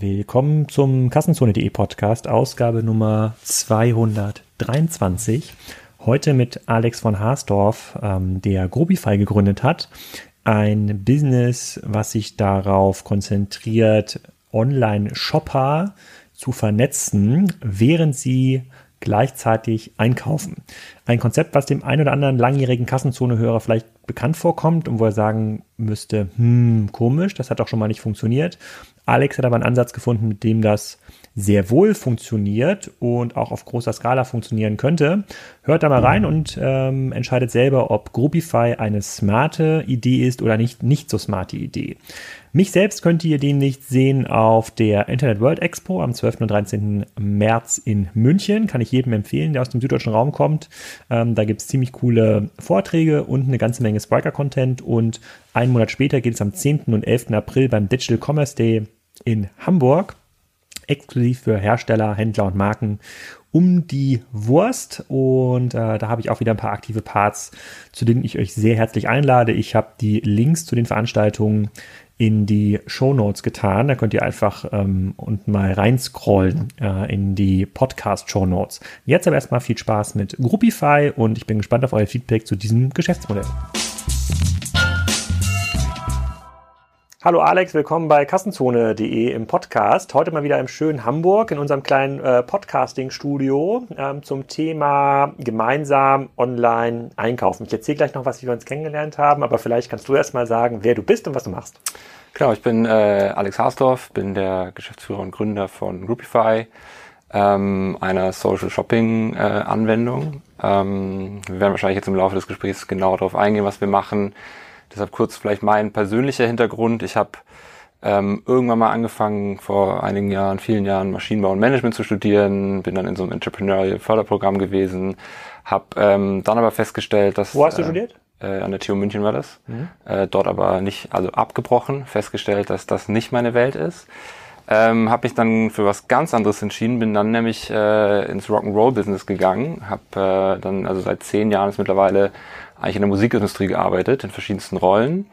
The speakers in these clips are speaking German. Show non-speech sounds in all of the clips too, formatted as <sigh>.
Willkommen zum Kassenzone.de Podcast, Ausgabe Nummer 223. Heute mit Alex von Haasdorf, ähm, der Grobify gegründet hat. Ein Business, was sich darauf konzentriert, Online-Shopper zu vernetzen, während sie gleichzeitig einkaufen. Ein Konzept, was dem ein oder anderen langjährigen Kassenzone-Hörer vielleicht bekannt vorkommt und wo er sagen müsste, hm, komisch, das hat doch schon mal nicht funktioniert. Alex hat aber einen Ansatz gefunden, mit dem das sehr wohl funktioniert und auch auf großer Skala funktionieren könnte. Hört da mal rein und ähm, entscheidet selber, ob Groupify eine smarte Idee ist oder nicht, nicht so smarte Idee. Mich selbst könnt ihr demnächst sehen auf der Internet World Expo am 12. und 13. März in München. Kann ich jedem empfehlen, der aus dem süddeutschen Raum kommt. Ähm, da gibt es ziemlich coole Vorträge und eine ganze Menge Spriker-Content. Und einen Monat später geht es am 10. und 11. April beim Digital Commerce Day in Hamburg, exklusiv für Hersteller, Händler und Marken um die Wurst. Und äh, da habe ich auch wieder ein paar aktive Parts, zu denen ich euch sehr herzlich einlade. Ich habe die Links zu den Veranstaltungen in die Show Notes getan. Da könnt ihr einfach ähm, unten mal reinscrollen äh, in die Podcast-Show Notes. Jetzt aber erstmal viel Spaß mit Groupify und ich bin gespannt auf euer Feedback zu diesem Geschäftsmodell. Hallo Alex, willkommen bei Kassenzone.de im Podcast. Heute mal wieder im schönen Hamburg in unserem kleinen äh, Podcasting-Studio ähm, zum Thema gemeinsam online einkaufen. Ich erzähle gleich noch, was wir uns kennengelernt haben, aber vielleicht kannst du erst mal sagen, wer du bist und was du machst. Genau, ich bin äh, Alex Haasdorf, bin der Geschäftsführer und Gründer von Groupify, ähm, einer Social Shopping äh. Ähm, wir werden wahrscheinlich jetzt im Laufe des Gesprächs genau darauf eingehen, was wir machen Deshalb kurz vielleicht mein persönlicher Hintergrund. Ich habe ähm, irgendwann mal angefangen, vor einigen Jahren, vielen Jahren Maschinenbau und Management zu studieren, bin dann in so einem Entrepreneurial Förderprogramm gewesen, habe ähm, dann aber festgestellt, dass... Wo hast du äh, studiert? Äh, an der TU München war das. Mhm. Äh, dort aber nicht, also abgebrochen, festgestellt, dass das nicht meine Welt ist. Ähm, habe mich dann für was ganz anderes entschieden, bin dann nämlich äh, ins Rock'n'Roll-Business gegangen, habe äh, dann also seit zehn Jahren ist mittlerweile eigentlich in der Musikindustrie gearbeitet, in verschiedensten Rollen.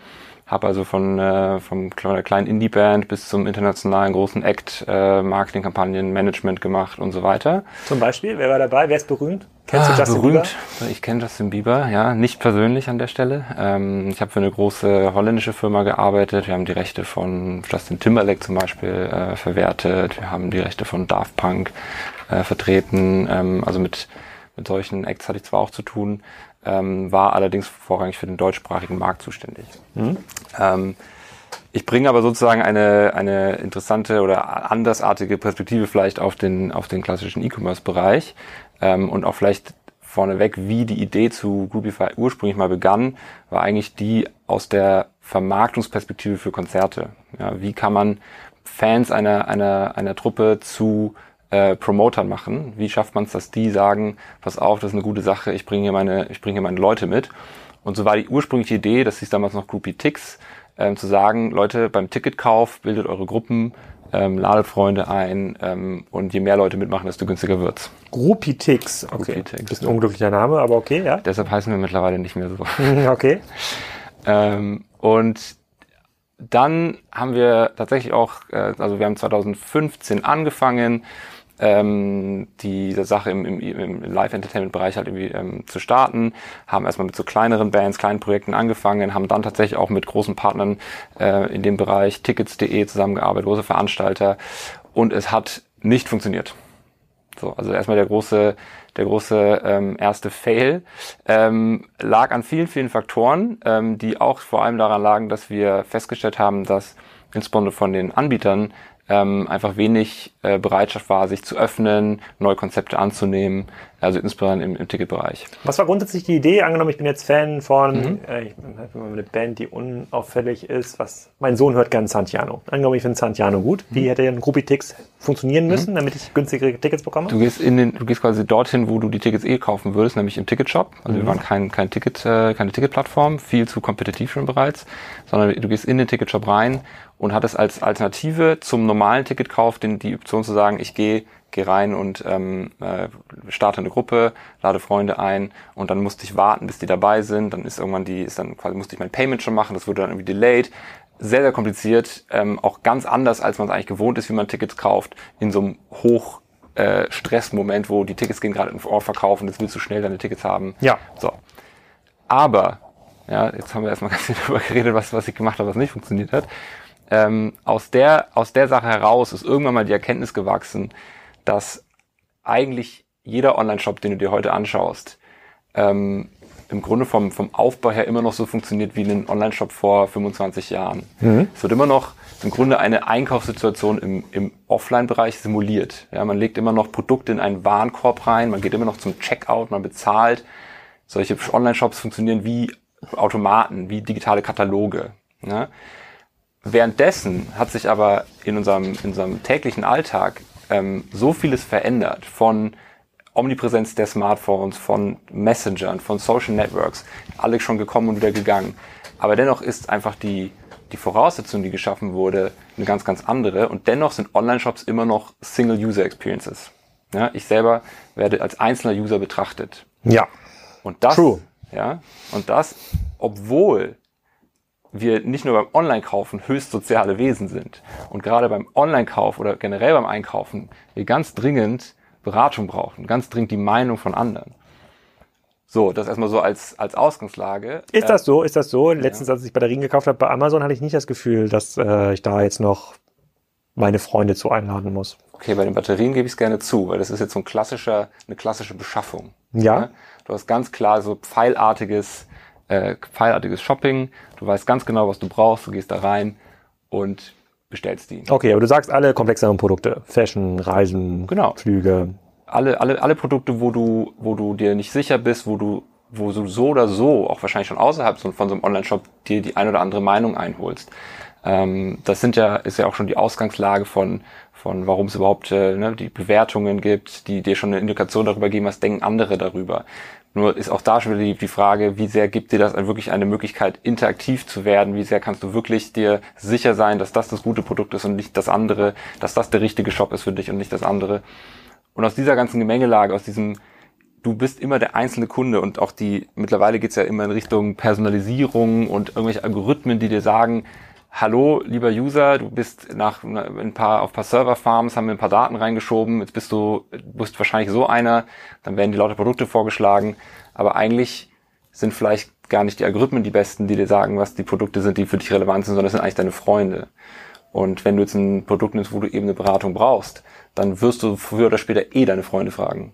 Habe also von äh, vom kleinen Indie-Band bis zum internationalen großen Act äh, Marketingkampagnen, Management gemacht und so weiter. Zum Beispiel, wer war dabei? Wer ist berühmt? Kennst ah, du Justin berühmt. Bieber? Ich kenne Justin Bieber, ja, nicht persönlich an der Stelle. Ähm, ich habe für eine große holländische Firma gearbeitet. Wir haben die Rechte von Justin Timberlake zum Beispiel äh, verwertet. Wir haben die Rechte von Daft Punk äh, vertreten. Ähm, also mit mit solchen Acts hatte ich zwar auch zu tun, ähm, war allerdings vorrangig für den deutschsprachigen Markt zuständig. Mhm. Ähm, ich bringe aber sozusagen eine, eine interessante oder andersartige Perspektive vielleicht auf den, auf den klassischen E-Commerce-Bereich ähm, und auch vielleicht vorneweg, wie die Idee zu Groupify ursprünglich mal begann, war eigentlich die aus der Vermarktungsperspektive für Konzerte. Ja, wie kann man Fans einer, einer, einer Truppe zu äh, Promotern machen? Wie schafft man es, dass die sagen, pass auf, das ist eine gute Sache, ich bringe hier meine, ich bringe hier meine Leute mit. Und so war die ursprüngliche Idee, das hieß damals noch Groupie Ticks, ähm, zu sagen, Leute, beim Ticketkauf bildet eure Gruppen, ähm, ladet Freunde ein ähm, und je mehr Leute mitmachen, desto günstiger wird's. Groupie Ticks, okay. Groupie ist ein unglücklicher Name, aber okay, ja. Deshalb heißen wir mittlerweile nicht mehr so. <laughs> okay. ähm, und dann haben wir tatsächlich auch, äh, also wir haben 2015 angefangen, ähm, diese Sache im, im, im Live-Entertainment-Bereich halt irgendwie ähm, zu starten, haben erstmal mit so kleineren Bands, kleinen Projekten angefangen, haben dann tatsächlich auch mit großen Partnern äh, in dem Bereich Tickets.de zusammengearbeitet, große Veranstalter. Und es hat nicht funktioniert. So, also erstmal der große, der große ähm, erste Fail. Ähm, lag an vielen, vielen Faktoren, ähm, die auch vor allem daran lagen, dass wir festgestellt haben, dass insbesondere von den Anbietern ähm, einfach wenig äh, Bereitschaft war, sich zu öffnen, neue Konzepte anzunehmen, also insbesondere im, im Ticketbereich. Was war grundsätzlich die Idee? Angenommen, ich bin jetzt Fan von, mhm. äh, ich bin halt eine Band, die unauffällig ist, was, mein Sohn hört gerne Santiano. Angenommen, ich finde Santiano gut. Wie mhm. hätte ein Groupie-Tix funktionieren müssen, mhm. damit ich günstigere Tickets bekomme? Du gehst in den, du gehst quasi dorthin, wo du die Tickets eh kaufen würdest, nämlich im Ticketshop. Also wir mhm. waren kein, kein Ticket, äh, keine Ticketplattform, viel zu kompetitiv schon bereits, sondern du gehst in den Ticketshop rein und hat es als Alternative zum normalen Ticketkauf den, die Option zu sagen, ich gehe geh rein und ähm, äh, starte eine Gruppe, lade Freunde ein und dann musste ich warten, bis die dabei sind. Dann ist irgendwann die, ist dann quasi musste ich mein Payment schon machen, das wurde dann irgendwie delayed. sehr, sehr kompliziert, ähm, auch ganz anders, als man es eigentlich gewohnt ist, wie man Tickets kauft, in so einem hoch äh, Stressmoment, wo die Tickets gehen gerade im Vorverkauf und jetzt willst du schnell deine Tickets haben. Ja. So. Aber, ja, jetzt haben wir erstmal <laughs> ganz viel darüber geredet, was, was ich gemacht habe, was nicht funktioniert hat. Ähm, aus, der, aus der Sache heraus ist irgendwann mal die Erkenntnis gewachsen, dass eigentlich jeder Online-Shop, den du dir heute anschaust, ähm, im Grunde vom, vom Aufbau her immer noch so funktioniert wie ein Online-Shop vor 25 Jahren. Mhm. Es wird immer noch im Grunde eine Einkaufssituation im, im Offline-Bereich simuliert. Ja, man legt immer noch Produkte in einen Warenkorb rein, man geht immer noch zum Checkout, man bezahlt. Solche Online-Shops funktionieren wie Automaten, wie digitale Kataloge. Ja. Währenddessen hat sich aber in unserem, in unserem täglichen Alltag ähm, so vieles verändert von Omnipräsenz der Smartphones, von Messengern, von Social Networks, alle schon gekommen und wieder gegangen. Aber dennoch ist einfach die, die Voraussetzung, die geschaffen wurde, eine ganz, ganz andere. Und dennoch sind Online-Shops immer noch Single-User-Experiences. Ja, ich selber werde als einzelner User betrachtet. Ja. Und das, True. ja, und das, obwohl wir nicht nur beim Online-Kaufen höchst soziale Wesen sind und gerade beim Online-Kauf oder generell beim Einkaufen wir ganz dringend Beratung brauchen, ganz dringend die Meinung von anderen. So, das erstmal so als, als Ausgangslage. Ist das so? Ist das so? Letztens, als ich Batterien gekauft habe bei Amazon, hatte ich nicht das Gefühl, dass äh, ich da jetzt noch meine Freunde zu einladen muss. Okay, bei den Batterien gebe ich es gerne zu, weil das ist jetzt so ein klassischer, eine klassische Beschaffung. Ja. ja? Du hast ganz klar so pfeilartiges, äh, pfeilartiges Shopping. Du weißt ganz genau, was du brauchst. Du gehst da rein und bestellst die. Okay, aber du sagst alle komplexeren Produkte. Fashion, Reisen, genau. Flüge. Alle, alle, alle Produkte, wo du, wo du dir nicht sicher bist, wo du, wo du so oder so, auch wahrscheinlich schon außerhalb von so einem Online-Shop, dir die ein oder andere Meinung einholst. Ähm, das sind ja, ist ja auch schon die Ausgangslage von, von warum es überhaupt äh, ne, die Bewertungen gibt, die dir schon eine Indikation darüber geben, was denken andere darüber. Nur ist auch da schon wieder die, Frage, wie sehr gibt dir das wirklich eine Möglichkeit, interaktiv zu werden? Wie sehr kannst du wirklich dir sicher sein, dass das das gute Produkt ist und nicht das andere, dass das der richtige Shop ist für dich und nicht das andere? Und aus dieser ganzen Gemengelage, aus diesem, du bist immer der einzelne Kunde und auch die, mittlerweile geht's ja immer in Richtung Personalisierung und irgendwelche Algorithmen, die dir sagen, hallo, lieber User, du bist nach ein paar, auf ein paar Serverfarms, haben wir ein paar Daten reingeschoben, jetzt bist du, bist wahrscheinlich so einer, dann werden die lauter Produkte vorgeschlagen, aber eigentlich sind vielleicht gar nicht die Algorithmen die besten, die dir sagen, was die Produkte sind, die für dich relevant sind, sondern es sind eigentlich deine Freunde. Und wenn du jetzt ein Produkt nimmst, wo du eben eine Beratung brauchst, dann wirst du früher oder später eh deine Freunde fragen,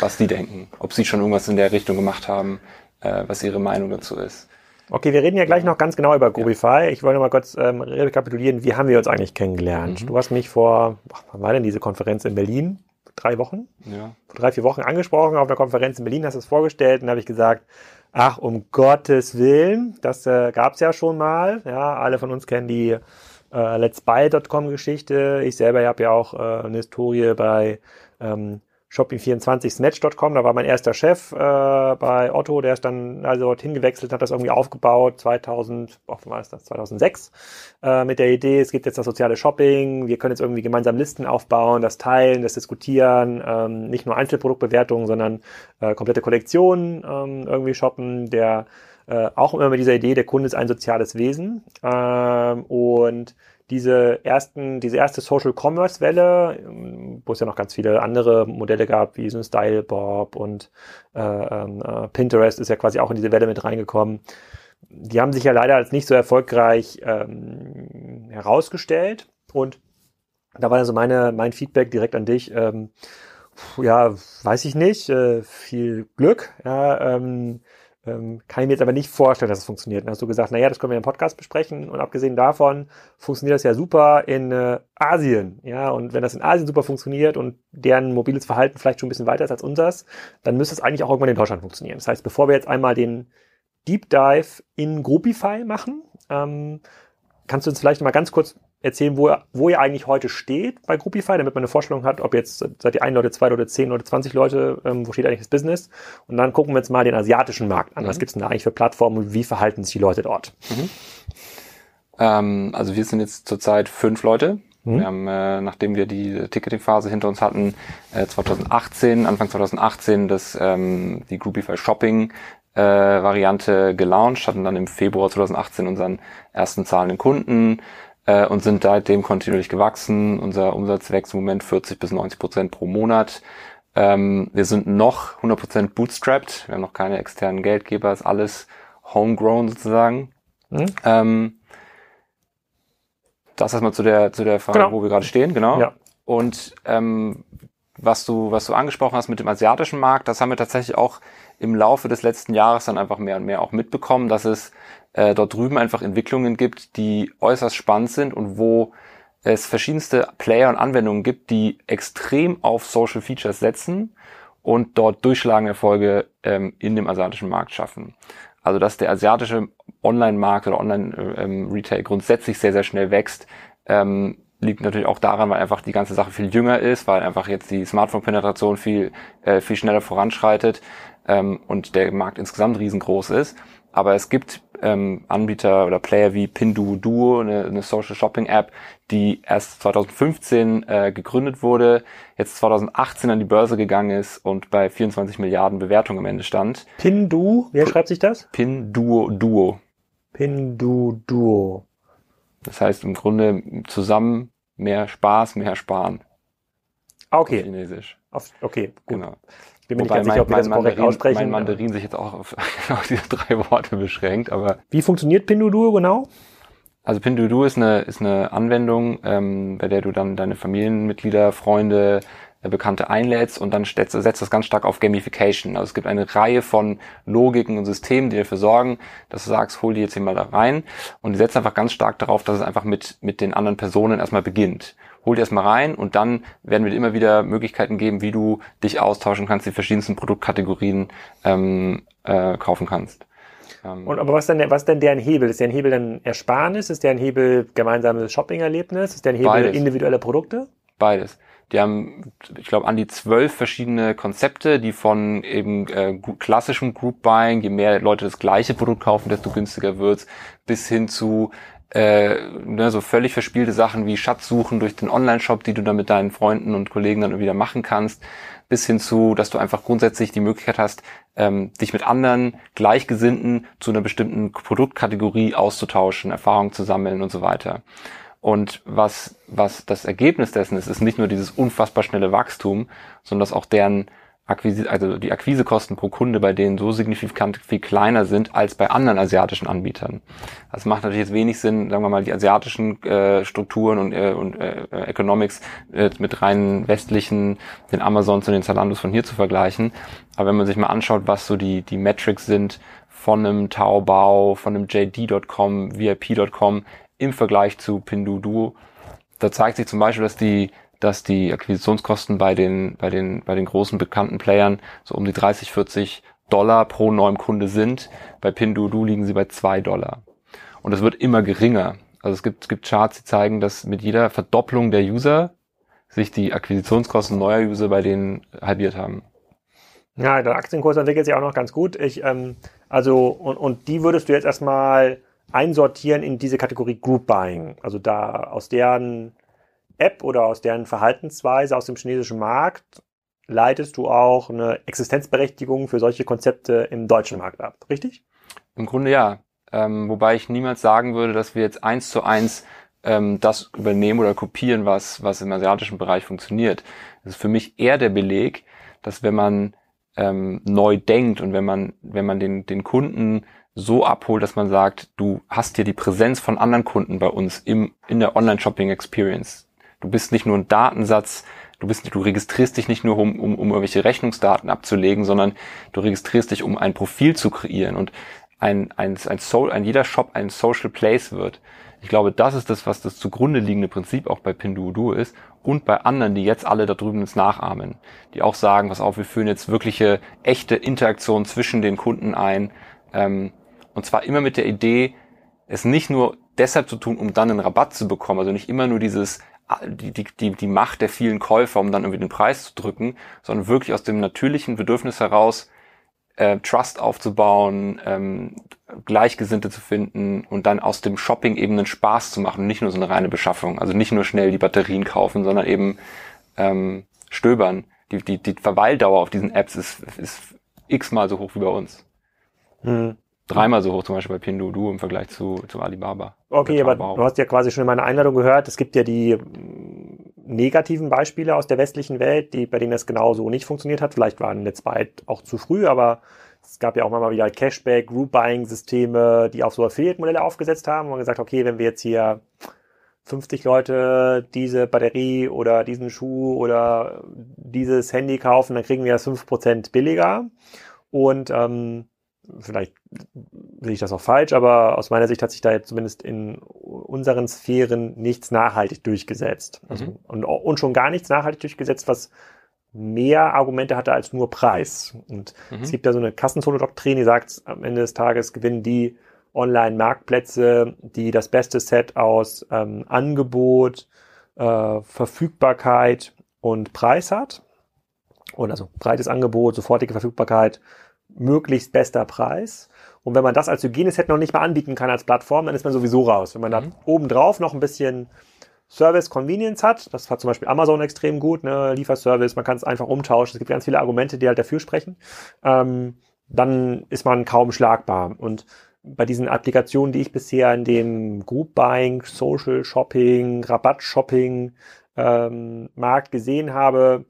was die denken, ob sie schon irgendwas in der Richtung gemacht haben, äh, was ihre Meinung dazu ist. Okay, wir reden ja gleich noch ganz genau über Groovify. Ja. Ich wollte noch mal kurz ähm, rekapitulieren, wie haben wir uns eigentlich kennengelernt? Mhm. Du hast mich vor, ach, wann war denn diese Konferenz in Berlin? Drei Wochen? Ja. Vor drei, vier Wochen angesprochen auf einer Konferenz in Berlin, hast du es vorgestellt und habe ich gesagt, ach, um Gottes Willen, das äh, gab es ja schon mal. Ja, alle von uns kennen die äh, Let's Buy.com Geschichte. Ich selber habe ja auch äh, eine Historie bei ähm, Shopping24 Snatch.com, da war mein erster Chef äh, bei Otto, der ist dann also dorthin gewechselt, hat das irgendwie aufgebaut, 2000, oh, war das, 2006, äh, mit der Idee, es gibt jetzt das soziale Shopping, wir können jetzt irgendwie gemeinsam Listen aufbauen, das teilen, das diskutieren, ähm, nicht nur Einzelproduktbewertungen, sondern äh, komplette Kollektionen ähm, irgendwie shoppen, der äh, auch immer mit dieser Idee, der Kunde ist ein soziales Wesen ähm, und diese ersten, diese erste Social Commerce Welle, wo es ja noch ganz viele andere Modelle gab, wie so ein Style Bob und äh, ähm, äh, Pinterest ist ja quasi auch in diese Welle mit reingekommen. Die haben sich ja leider als nicht so erfolgreich ähm, herausgestellt und da war also meine, mein Feedback direkt an dich. Ähm, ja, weiß ich nicht. Äh, viel Glück. Ja, ähm, ähm, kann ich mir jetzt aber nicht vorstellen, dass es funktioniert. Dann hast du gesagt, naja, das können wir im Podcast besprechen. Und abgesehen davon funktioniert das ja super in äh, Asien. Ja, und wenn das in Asien super funktioniert und deren mobiles Verhalten vielleicht schon ein bisschen weiter ist als unseres, dann müsste es eigentlich auch irgendwann in Deutschland funktionieren. Das heißt, bevor wir jetzt einmal den Deep Dive in Groupify machen, ähm, kannst du uns vielleicht mal ganz kurz erzählen, wo, wo ihr eigentlich heute steht bei Groupify, damit man eine Vorstellung hat, ob jetzt seid ihr ein Leute, zwei Leute, zehn Leute, zwanzig Leute, ähm, wo steht eigentlich das Business? Und dann gucken wir jetzt mal den asiatischen Markt an. Mhm. Was gibt's denn da eigentlich für Plattformen und wie verhalten sich die Leute dort? Mhm. Ähm, also wir sind jetzt zurzeit fünf Leute. Mhm. Wir haben, äh, nachdem wir die Ticketing-Phase hinter uns hatten, äh, 2018, Anfang 2018, das ähm, die Groupify Shopping äh, Variante gelauncht, hatten dann im Februar 2018 unseren ersten zahlenden Kunden äh, und sind seitdem kontinuierlich gewachsen. Unser Umsatz wächst im Moment 40 bis 90 Prozent pro Monat. Ähm, wir sind noch 100 Prozent bootstrapped. Wir haben noch keine externen Geldgeber. Ist alles homegrown sozusagen. Mhm. Ähm, das erstmal zu der, zu der Frage, genau. wo wir gerade stehen, genau. Ja. Und ähm, was du, was du angesprochen hast mit dem asiatischen Markt, das haben wir tatsächlich auch im Laufe des letzten Jahres dann einfach mehr und mehr auch mitbekommen, dass es äh, dort drüben einfach Entwicklungen gibt, die äußerst spannend sind und wo es verschiedenste Player und Anwendungen gibt, die extrem auf Social Features setzen und dort durchschlagende Erfolge ähm, in dem asiatischen Markt schaffen. Also dass der asiatische Online-Markt oder Online-Retail ähm, grundsätzlich sehr, sehr schnell wächst, ähm, liegt natürlich auch daran, weil einfach die ganze Sache viel jünger ist, weil einfach jetzt die Smartphone-Penetration viel, äh, viel schneller voranschreitet ähm, und der Markt insgesamt riesengroß ist. Aber es gibt ähm, Anbieter oder Player wie Pinduoduo, eine, eine Social Shopping App, die erst 2015 äh, gegründet wurde, jetzt 2018 an die Börse gegangen ist und bei 24 Milliarden Bewertungen am Ende stand. Pindu, wer schreibt sich das? Pinduoduo. Pinduoduo. Das heißt im Grunde zusammen mehr Spaß, mehr sparen. Ah, okay. Auf Chinesisch. Auf, okay, gut. Genau. Bin mir Wobei nicht ganz sicher, ob wir das korrekt Mandarin, aussprechen. Mein Mandarin sich jetzt auch auf <laughs> genau diese drei Worte beschränkt, aber. Wie funktioniert Pinduoduo genau? Also Pinduoduo ist eine, ist eine Anwendung, ähm, bei der du dann deine Familienmitglieder, Freunde, äh, Bekannte einlädst und dann setzt, setzt das ganz stark auf Gamification. Also es gibt eine Reihe von Logiken und Systemen, die dafür sorgen, dass du sagst, hol die jetzt hier mal da rein und die setzen einfach ganz stark darauf, dass es einfach mit, mit den anderen Personen erstmal beginnt hol dir erstmal rein und dann werden wir dir immer wieder Möglichkeiten geben, wie du dich austauschen kannst, die verschiedensten Produktkategorien ähm, äh, kaufen kannst. Ähm, und aber was denn, was denn deren Hebel? Ist der ein Hebel dann Ersparnis? Ist der ein Hebel gemeinsames Shopping-Erlebnis? Ist der ein Hebel Beides. individuelle Produkte? Beides. Die haben, ich glaube, an die zwölf verschiedene Konzepte, die von eben äh, klassischem Group Buying, je mehr Leute das gleiche Produkt kaufen, desto günstiger wird's, bis hin zu äh, ne, so völlig verspielte Sachen wie Schatzsuchen durch den Online-Shop, die du dann mit deinen Freunden und Kollegen dann wieder machen kannst, bis hin zu, dass du einfach grundsätzlich die Möglichkeit hast, ähm, dich mit anderen Gleichgesinnten zu einer bestimmten Produktkategorie auszutauschen, Erfahrungen zu sammeln und so weiter. Und was, was das Ergebnis dessen ist, ist nicht nur dieses unfassbar schnelle Wachstum, sondern dass auch deren Akquise, also die Akquisekosten pro Kunde bei denen so signifikant viel kleiner sind als bei anderen asiatischen Anbietern. Das macht natürlich jetzt wenig Sinn, sagen wir mal, die asiatischen äh, Strukturen und, äh, und äh, Economics äh, mit rein westlichen, den Amazons und den Zalandos von hier zu vergleichen. Aber wenn man sich mal anschaut, was so die, die Metrics sind von einem Taobao, von einem JD.com, VIP.com im Vergleich zu Pinduoduo, da zeigt sich zum Beispiel, dass die dass die Akquisitionskosten bei den, bei den, bei den großen bekannten Playern so um die 30, 40 Dollar pro neuem Kunde sind. Bei Pinduoduo liegen sie bei zwei Dollar. Und es wird immer geringer. Also es gibt, es gibt Charts, die zeigen, dass mit jeder Verdopplung der User sich die Akquisitionskosten neuer User bei denen halbiert haben. Ja, der Aktienkurs entwickelt sich auch noch ganz gut. Ich, ähm, also, und, und die würdest du jetzt erstmal einsortieren in diese Kategorie Group Buying. Also da aus deren App oder aus deren Verhaltensweise aus dem chinesischen Markt leitest du auch eine Existenzberechtigung für solche Konzepte im deutschen Markt ab, richtig? Im Grunde ja. Ähm, wobei ich niemals sagen würde, dass wir jetzt eins zu eins ähm, das übernehmen oder kopieren, was, was im asiatischen Bereich funktioniert. Das ist für mich eher der Beleg, dass wenn man ähm, neu denkt und wenn man, wenn man den, den Kunden so abholt, dass man sagt, du hast hier die Präsenz von anderen Kunden bei uns im, in der Online-Shopping-Experience. Du bist nicht nur ein Datensatz, du bist, du registrierst dich nicht nur, um, um, um irgendwelche Rechnungsdaten abzulegen, sondern du registrierst dich, um ein Profil zu kreieren und ein, ein, ein, Soul, ein jeder Shop ein Social Place wird. Ich glaube, das ist das, was das zugrunde liegende Prinzip auch bei Pinduoduo ist und bei anderen, die jetzt alle da drüben ins nachahmen, die auch sagen, was auf, wir führen jetzt wirkliche, echte Interaktion zwischen den Kunden ein, ähm, und zwar immer mit der Idee, es nicht nur deshalb zu tun, um dann einen Rabatt zu bekommen, also nicht immer nur dieses die, die, die, die Macht der vielen Käufer, um dann irgendwie den Preis zu drücken, sondern wirklich aus dem natürlichen Bedürfnis heraus, äh, Trust aufzubauen, ähm, Gleichgesinnte zu finden und dann aus dem Shopping eben einen Spaß zu machen, nicht nur so eine reine Beschaffung, also nicht nur schnell die Batterien kaufen, sondern eben ähm, stöbern. Die, die, die Verweildauer auf diesen Apps ist, ist x-mal so hoch wie bei uns. Hm. Dreimal so hoch zum Beispiel bei Pinduoduo im Vergleich zu, zu Alibaba. Okay, aber du hast ja quasi schon in meiner Einladung gehört, es gibt ja die mm, negativen Beispiele aus der westlichen Welt, die, bei denen es genauso nicht funktioniert hat. Vielleicht waren jetzt bald auch zu früh, aber es gab ja auch mal wieder Cashback, Group Buying Systeme, die auf so Affiliate-Modelle aufgesetzt haben und gesagt, okay, wenn wir jetzt hier 50 Leute diese Batterie oder diesen Schuh oder dieses Handy kaufen, dann kriegen wir das 5% billiger. Und ähm, vielleicht sehe ich das auch falsch, aber aus meiner Sicht hat sich da jetzt zumindest in unseren Sphären nichts nachhaltig durchgesetzt. Also, mhm. und, und schon gar nichts nachhaltig durchgesetzt, was mehr Argumente hatte als nur Preis. Und mhm. es gibt ja so eine Kassenzone-Doktrin, die sagt, am Ende des Tages gewinnen die Online-Marktplätze, die das beste Set aus ähm, Angebot, äh, Verfügbarkeit und Preis hat. Und also breites Angebot, sofortige Verfügbarkeit, möglichst bester Preis. Und wenn man das als Hygieneset noch nicht mal anbieten kann als Plattform, dann ist man sowieso raus. Wenn man mhm. da obendrauf noch ein bisschen Service Convenience hat, das hat zum Beispiel Amazon extrem gut, ne, Lieferservice, man kann es einfach umtauschen, es gibt ganz viele Argumente, die halt dafür sprechen, ähm, dann ist man kaum schlagbar. Und bei diesen Applikationen, die ich bisher in dem Group Buying, Social Shopping, Rabatt Shopping ähm, Markt gesehen habe,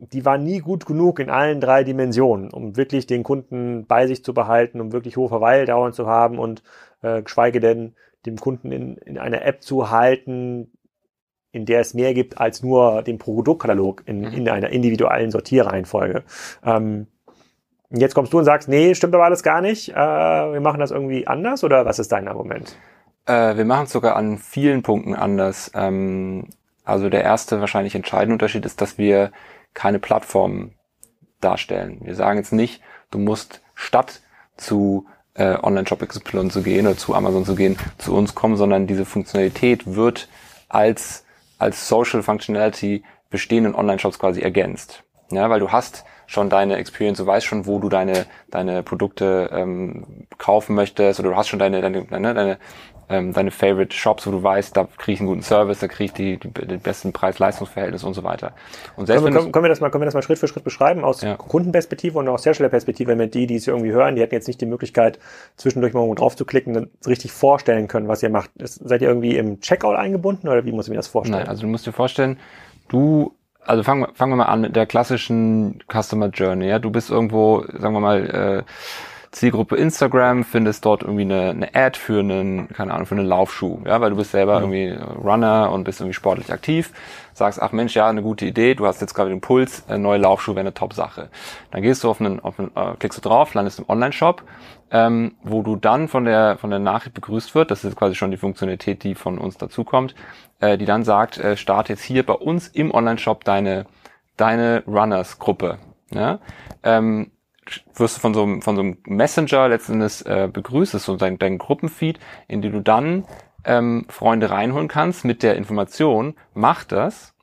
die war nie gut genug in allen drei Dimensionen, um wirklich den Kunden bei sich zu behalten, um wirklich hohe Verweildauern zu haben und äh, geschweige denn dem Kunden in, in einer App zu halten, in der es mehr gibt als nur den Produktkatalog in, mhm. in einer individuellen Sortierreihenfolge. Ähm, jetzt kommst du und sagst, nee, stimmt aber alles gar nicht, äh, wir machen das irgendwie anders oder was ist dein Argument? Äh, wir machen es sogar an vielen Punkten anders. Ähm, also der erste wahrscheinlich entscheidende Unterschied ist, dass wir keine Plattform darstellen. Wir sagen jetzt nicht, du musst statt zu äh, Online-Shop XY zu gehen oder zu Amazon zu gehen, zu uns kommen, sondern diese Funktionalität wird als, als Social Functionality bestehenden Online-Shops quasi ergänzt. Ja, weil du hast schon deine Experience, du weißt schon, wo du deine, deine Produkte ähm, kaufen möchtest oder du hast schon deine, deine, deine, deine ähm, deine Favorite Shops, wo du weißt, da kriege ich einen guten Service, da kriege ich die, die, die besten Preis-Leistungs-Verhältnisse und so weiter. Und selbst können, wir, können, wir das mal, können wir das mal Schritt für Schritt beschreiben aus ja. Kundenperspektive und aus Herstellerperspektive, damit die, die es irgendwie hören, die hätten jetzt nicht die Möglichkeit, zwischendurch mal drauf zu klicken und richtig vorstellen können, was ihr macht. Ist, seid ihr irgendwie im Checkout eingebunden oder wie muss ich mir das vorstellen? Nein, also du musst dir vorstellen, du also fangen, fangen wir mal an mit der klassischen Customer Journey. Ja, du bist irgendwo, sagen wir mal, äh, Zielgruppe Instagram, findest dort irgendwie eine, eine Ad für einen, keine Ahnung, für einen Laufschuh, ja, weil du bist selber mhm. irgendwie Runner und bist irgendwie sportlich aktiv, sagst, ach Mensch, ja, eine gute Idee, du hast jetzt gerade den Puls, ein neuer Laufschuh wäre eine Top-Sache. Dann gehst du auf einen, auf einen äh, klickst du drauf, landest im Online-Shop, ähm, wo du dann von der, von der Nachricht begrüßt wird, das ist quasi schon die Funktionalität, die von uns dazukommt, äh, die dann sagt, äh, start jetzt hier bei uns im Online-Shop deine, deine Runners-Gruppe. Ja? Ähm, wirst du von so einem, von so einem Messenger letztendlich äh, begrüßt, so dein, dein Gruppenfeed, in dem du dann ähm, Freunde reinholen kannst mit der Information, mach das,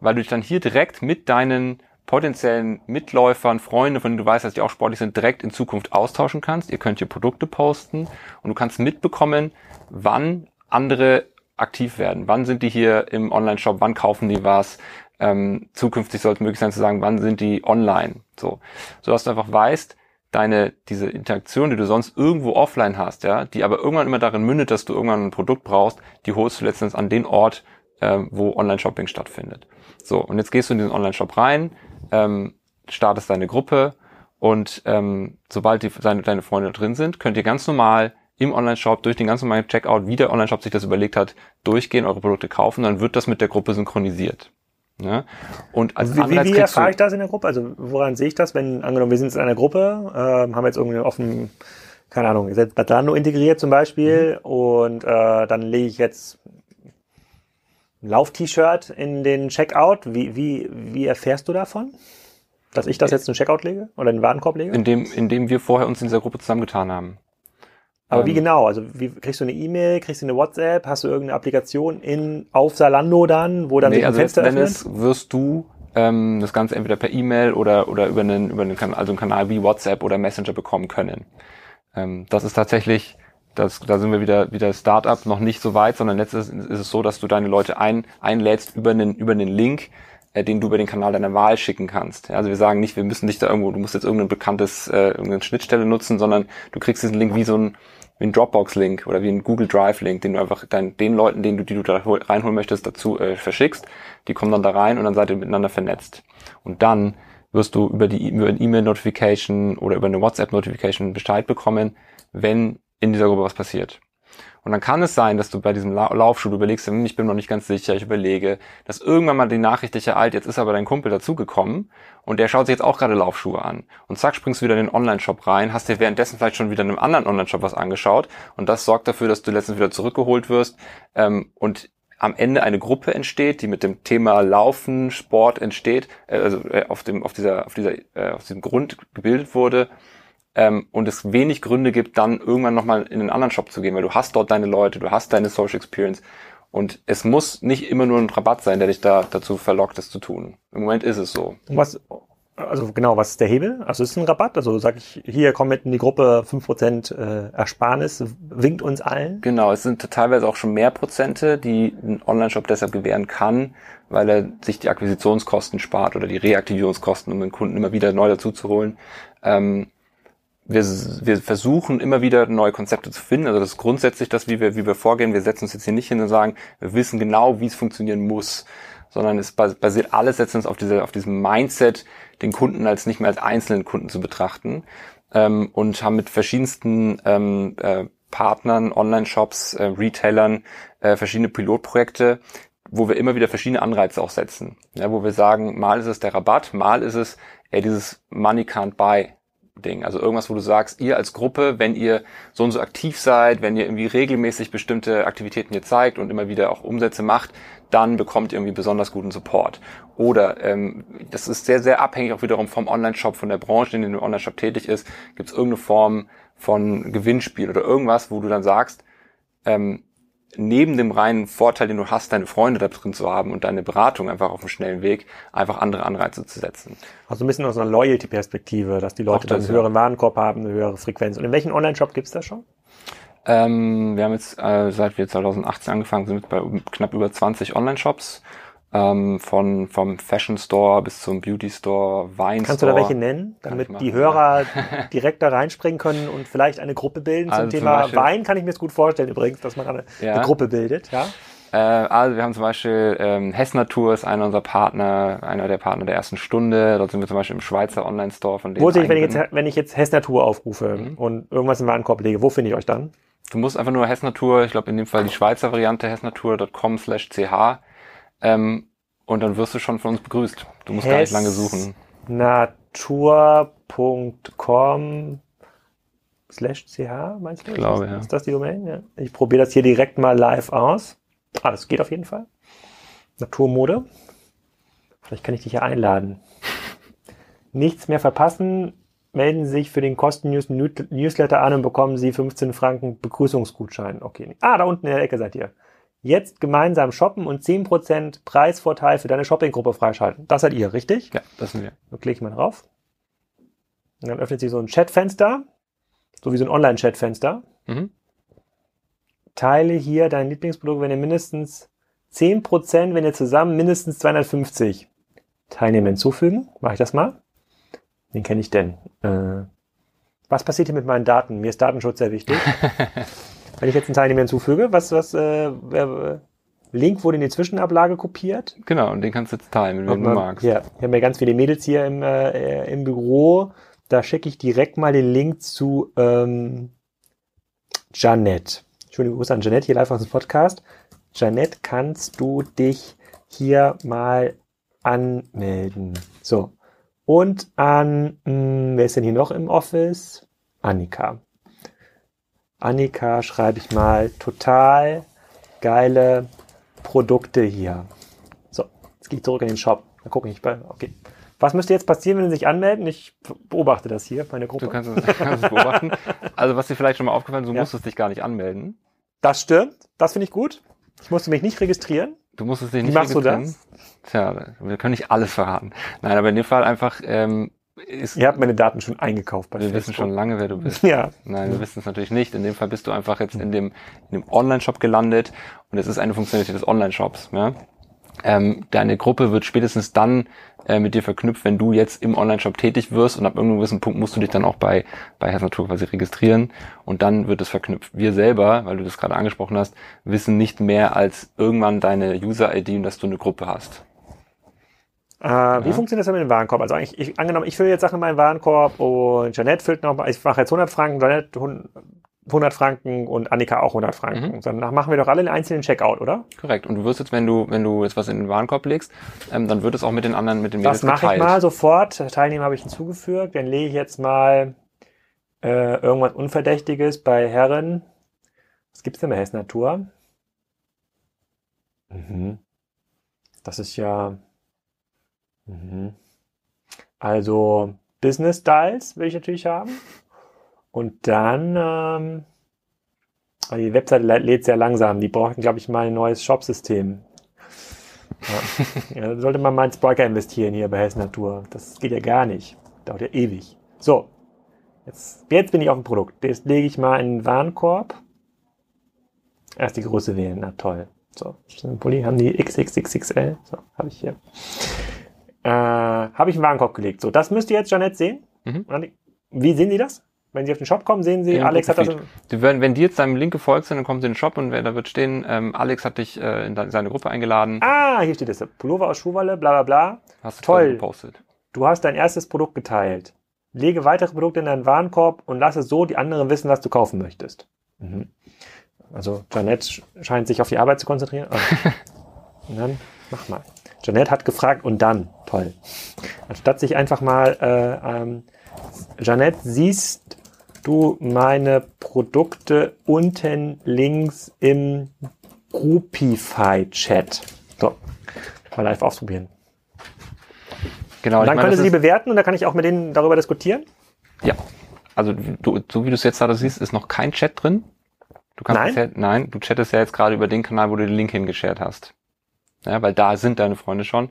weil du dich dann hier direkt mit deinen potenziellen Mitläufern, Freunde, von denen du weißt, dass die auch sportlich sind, direkt in Zukunft austauschen kannst. Ihr könnt hier Produkte posten und du kannst mitbekommen, wann andere aktiv werden. Wann sind die hier im Online-Shop? Wann kaufen die was? Ähm, zukünftig sollte möglich sein zu sagen, wann sind die online? So, so dass du einfach weißt, deine diese Interaktion, die du sonst irgendwo offline hast, ja, die aber irgendwann immer darin mündet, dass du irgendwann ein Produkt brauchst, die holst du letztens an den Ort, ähm, wo Online-Shopping stattfindet. So, und jetzt gehst du in diesen Online-Shop rein, ähm, startest deine Gruppe und ähm, sobald die, deine, deine Freunde drin sind, könnt ihr ganz normal im Online-Shop durch den ganz normalen Checkout, wie der Online-Shop sich das überlegt hat, durchgehen, eure Produkte kaufen, dann wird das mit der Gruppe synchronisiert. Ja? Und als wie, wie, wie erfahre ich das in der Gruppe? Also woran sehe ich das, wenn, angenommen, wir sind in einer Gruppe, äh, haben jetzt irgendwie offen, keine Ahnung, ihr seid Badano integriert zum Beispiel mhm. und äh, dann lege ich jetzt ein Lauf-T-Shirt in den Checkout. Wie, wie, wie erfährst du davon? Dass ich das jetzt in den Checkout lege oder in den Warenkorb lege? Indem, indem wir vorher uns in dieser Gruppe zusammengetan haben. Aber ähm, wie genau? Also wie kriegst du eine E-Mail, kriegst du eine WhatsApp, hast du irgendeine Applikation in auf Salando dann, wo dann nee, sich ein also Fenster öffnet? Es wirst du ähm, das Ganze entweder per E-Mail oder oder über einen über einen Kanal, also einen Kanal wie WhatsApp oder Messenger bekommen können. Ähm, das ist tatsächlich das, da sind wir wieder, wieder Startup noch nicht so weit, sondern letztens ist es so, dass du deine Leute ein, einlädst über einen, über einen Link, äh, den du über den Kanal deiner Wahl schicken kannst. Ja, also wir sagen nicht, wir müssen dich da irgendwo, du musst jetzt irgendein bekanntes, äh, irgendeine Schnittstelle nutzen, sondern du kriegst diesen Link wie so ein, wie ein Dropbox-Link oder wie ein Google Drive-Link, den du einfach dein, den Leuten, den du, die du da reinholen möchtest, dazu äh, verschickst. Die kommen dann da rein und dann seid ihr miteinander vernetzt. Und dann wirst du über die über eine E-Mail-Notification oder über eine WhatsApp-Notification Bescheid bekommen, wenn in dieser Gruppe was passiert. Und dann kann es sein, dass du bei diesem La Laufschuh überlegst, hm, ich bin noch nicht ganz sicher, ich überlege, dass irgendwann mal die Nachricht dich ereilt, jetzt ist aber dein Kumpel dazugekommen und der schaut sich jetzt auch gerade Laufschuhe an. Und zack, springst du wieder in den Online-Shop rein, hast dir währenddessen vielleicht schon wieder in einem anderen Online-Shop was angeschaut und das sorgt dafür, dass du letztens wieder zurückgeholt wirst ähm, und am Ende eine Gruppe entsteht, die mit dem Thema Laufen, Sport entsteht, äh, also äh, auf dem auf dieser auf dieser äh, auf diesem Grund gebildet wurde ähm, und es wenig Gründe gibt, dann irgendwann nochmal in einen anderen Shop zu gehen, weil du hast dort deine Leute, du hast deine Social Experience und es muss nicht immer nur ein Rabatt sein, der dich da dazu verlockt, das zu tun. Im Moment ist es so. Was, also genau, was ist der Hebel? Also ist es ein Rabatt? Also sag ich, hier komm mit in die Gruppe, 5% äh, Ersparnis, winkt uns allen? Genau, es sind teilweise auch schon mehr Prozente, die ein Online-Shop deshalb gewähren kann, weil er sich die Akquisitionskosten spart oder die Reaktivierungskosten, um den Kunden immer wieder neu dazu zu holen. Ähm, wir, wir versuchen immer wieder neue Konzepte zu finden. Also das ist grundsätzlich das, wie wir, wie wir vorgehen. Wir setzen uns jetzt hier nicht hin und sagen, wir wissen genau, wie es funktionieren muss, sondern es basiert alles letztens auf, diese, auf diesem Mindset, den Kunden als nicht mehr als einzelnen Kunden zu betrachten ähm, und haben mit verschiedensten ähm, äh, Partnern, Online-Shops, äh, Retailern äh, verschiedene Pilotprojekte, wo wir immer wieder verschiedene Anreize auch setzen. Ja, wo wir sagen, mal ist es der Rabatt, mal ist es ey, dieses Money can't buy Ding. Also irgendwas, wo du sagst, ihr als Gruppe, wenn ihr so und so aktiv seid, wenn ihr irgendwie regelmäßig bestimmte Aktivitäten hier zeigt und immer wieder auch Umsätze macht, dann bekommt ihr irgendwie besonders guten Support. Oder ähm, das ist sehr, sehr abhängig auch wiederum vom Online-Shop, von der Branche, in der der Online-Shop tätig ist. Gibt es irgendeine Form von Gewinnspiel oder irgendwas, wo du dann sagst, ähm, neben dem reinen Vorteil, den du hast, deine Freunde da drin zu haben und deine Beratung einfach auf einem schnellen Weg, einfach andere Anreize zu setzen. Also ein bisschen aus einer Loyalty-Perspektive, dass die Leute das, dann einen höheren ja. Warenkorb haben, eine höhere Frequenz. Und in welchen Online-Shop gibt's das schon? Ähm, wir haben jetzt, äh, seit wir 2018 angefangen sind, bei knapp über 20 Online-Shops ähm, von vom Fashion Store bis zum Beauty Store, Wein Kannst Store. du da welche nennen, damit die Hörer <laughs> direkt da reinspringen können und vielleicht eine Gruppe bilden also zum Thema zum Wein? Kann ich mir jetzt gut vorstellen übrigens, dass man eine, ja. eine Gruppe bildet, ja? Äh, also wir haben zum Beispiel ähm, Hess Natur ist einer unserer Partner, einer der Partner der ersten Stunde. Dort sind wir zum Beispiel im Schweizer Online Store von denen. Wo sehe ich, wenn ich jetzt, wenn ich jetzt Hess Natur aufrufe mhm. und irgendwas im Warenkorb lege, wo finde ich euch dann? Du musst einfach nur Hess Natur, ich glaube in dem Fall die Schweizer Variante hessnatur.com slash ch ähm, und dann wirst du schon von uns begrüßt. Du musst Hess gar nicht lange suchen. Natur.com slash ch, meinst du? Ich glaube, ist, ja. Ist das die Domain? Ja. Ich probiere das hier direkt mal live aus. Ah, das geht auf jeden Fall. Naturmode. Vielleicht kann ich dich ja einladen. Nichts mehr verpassen. Melden Sie sich für den kostenlosen Newsletter an und bekommen Sie 15 Franken Begrüßungsgutschein. Okay. Ah, da unten in der Ecke seid ihr. Jetzt gemeinsam shoppen und 10% Preisvorteil für deine Shoppinggruppe freischalten. Das seid ihr, richtig? Ja, das sind wir. Da klicke ich mal drauf. Und dann öffnet sich so ein Chatfenster. So wie so ein Online-Chatfenster. Mhm teile hier dein Lieblingsprodukt, wenn ihr mindestens 10%, wenn ihr zusammen mindestens 250 Teilnehmer hinzufügen. Mache ich das mal. Den kenne ich denn. Äh, was passiert hier mit meinen Daten? Mir ist Datenschutz sehr wichtig. <laughs> wenn ich jetzt einen Teilnehmer hinzufüge, was, was, äh, äh, Link wurde in die Zwischenablage kopiert. Genau, und den kannst du jetzt teilen, wenn du magst. Ja, wir haben ja ganz viele Mädels hier im, äh, im Büro. Da schicke ich direkt mal den Link zu ähm, Janet. Schöne Grüße an Janette hier live aus dem Podcast. Janette, kannst du dich hier mal anmelden? So. Und an, mh, hm, wer ist denn hier noch im Office? Annika. Annika schreibe ich mal total geile Produkte hier. So, jetzt gehe ich zurück in den Shop. Da gucke ich bei, okay. Was müsste jetzt passieren, wenn Sie sich anmelden? Ich beobachte das hier, meine Gruppe. Du kannst es, <laughs> kannst es beobachten. Also was dir vielleicht schon mal aufgefallen ist, du ja. musstest dich gar nicht anmelden. Das stimmt. Das finde ich gut. Ich musste mich nicht registrieren. Du musstest dich nicht Wie machst registrieren. du das? Tja, wir können nicht alles verraten. Nein, aber in dem Fall einfach ähm, ist, Ihr habt meine Daten schon eingekauft bei Wir Facebook. wissen schon lange, wer du bist. Ja. Nein, wir wissen es natürlich nicht. In dem Fall bist du einfach jetzt in dem, in dem Online-Shop gelandet und es ist eine Funktionalität des Online-Shops. Ja? ähm, deine Gruppe wird spätestens dann äh, mit dir verknüpft, wenn du jetzt im Online-Shop tätig wirst und ab irgendeinem gewissen Punkt musst du dich dann auch bei, bei Herz Natur quasi registrieren und dann wird es verknüpft. Wir selber, weil du das gerade angesprochen hast, wissen nicht mehr als irgendwann deine User-ID und dass du eine Gruppe hast. Äh, ja. Wie funktioniert das mit dem Warenkorb? Also ich, ich, angenommen, ich fülle jetzt Sachen in meinen Warenkorb und Janette füllt noch, ich mache jetzt 100 Franken, Janette 100 Franken und Annika auch 100 Franken. Mhm. Danach machen wir doch alle einen einzelnen Checkout, oder? Korrekt. Und du wirst jetzt, wenn du, wenn du jetzt was in den Warenkorb legst, ähm, dann wird es auch mit den anderen, mit den Mädels Das mache ich mal sofort. Teilnehmer habe ich hinzugefügt. Dann lege ich jetzt mal äh, irgendwas Unverdächtiges bei Herren. Was gibt's denn bei Hessen Natur? Mhm. Das ist ja. Mhm. Also Business Styles will ich natürlich haben. Und dann, ähm, die Webseite lädt sehr langsam. Die brauchen, glaube ich, mal ein neues Shopsystem. Ja. <laughs> ja, sollte man mal in Spriker investieren hier bei Hessen Natur. Das geht ja gar nicht. Dauert ja ewig. So. Jetzt, jetzt bin ich auf dem Produkt. Jetzt lege ich mal in den Warenkorb. Erst die Größe wählen. Na toll. So. Pulli haben die XXXXL. So, habe ich hier. Äh, habe ich in den Warenkorb gelegt. So, das müsst ihr jetzt, Janette, sehen. Mhm. Wie sehen die das? Wenn Sie auf den Shop kommen, sehen Sie, Alex hat das. Die werden, wenn die jetzt deinem Link gefolgt sind, dann kommen Sie in den Shop und da wird stehen, ähm, Alex hat dich äh, in seine Gruppe eingeladen. Ah, hier steht es. Pullover aus Schuhwalle, bla bla bla. Hast du toll gepostet. Du hast dein erstes Produkt geteilt. Lege weitere Produkte in deinen Warenkorb und lasse so die anderen wissen, was du kaufen möchtest. Mhm. Also Janette scheint sich auf die Arbeit zu konzentrieren. <laughs> Und dann mach mal. Janette hat gefragt und dann. Toll. Anstatt sich einfach mal äh, ähm, Janette, siehst du meine Produkte unten links im Groupify-Chat. So, mal live ausprobieren. Genau. Und dann können Sie die bewerten und dann kann ich auch mit denen darüber diskutieren? Ja. Also du, so wie du es jetzt gerade siehst, ist noch kein Chat drin. Du kannst nein? Ja, nein, du chattest ja jetzt gerade über den Kanal, wo du den Link hingeshared hast. Ja, weil da sind deine Freunde schon.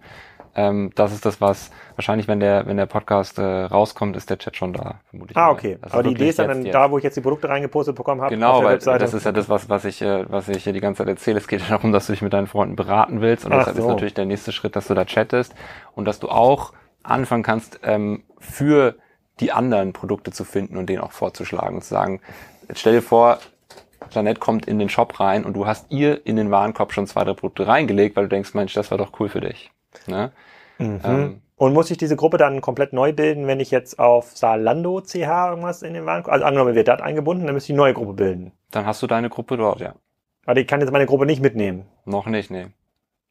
Ähm, das ist das, was wahrscheinlich, wenn der, wenn der Podcast äh, rauskommt, ist der Chat schon da, vermutlich. Ah, okay. Also Aber die Idee ist dann, dann da, wo ich jetzt die Produkte reingepostet bekommen habe. Genau, weil Webseite. das ist ja das, was, was ich, äh, was ich hier die ganze Zeit erzähle. Es geht ja darum, dass du dich mit deinen Freunden beraten willst. Und Ach deshalb so. ist natürlich der nächste Schritt, dass du da chattest und dass du auch anfangen kannst, ähm, für die anderen Produkte zu finden und denen auch vorzuschlagen und zu sagen, jetzt stell dir vor, Janette kommt in den Shop rein und du hast ihr in den Warenkorb schon zwei, drei Produkte reingelegt, weil du denkst, Mensch, das war doch cool für dich. Ne? Mhm. Ähm, und muss ich diese Gruppe dann komplett neu bilden, wenn ich jetzt auf Salando CH irgendwas in den Warenkorb, also angenommen wird das eingebunden, dann müsste ich eine neue Gruppe bilden. Dann hast du deine Gruppe dort, ja. Aber ich kann jetzt meine Gruppe nicht mitnehmen. Noch nicht, nee.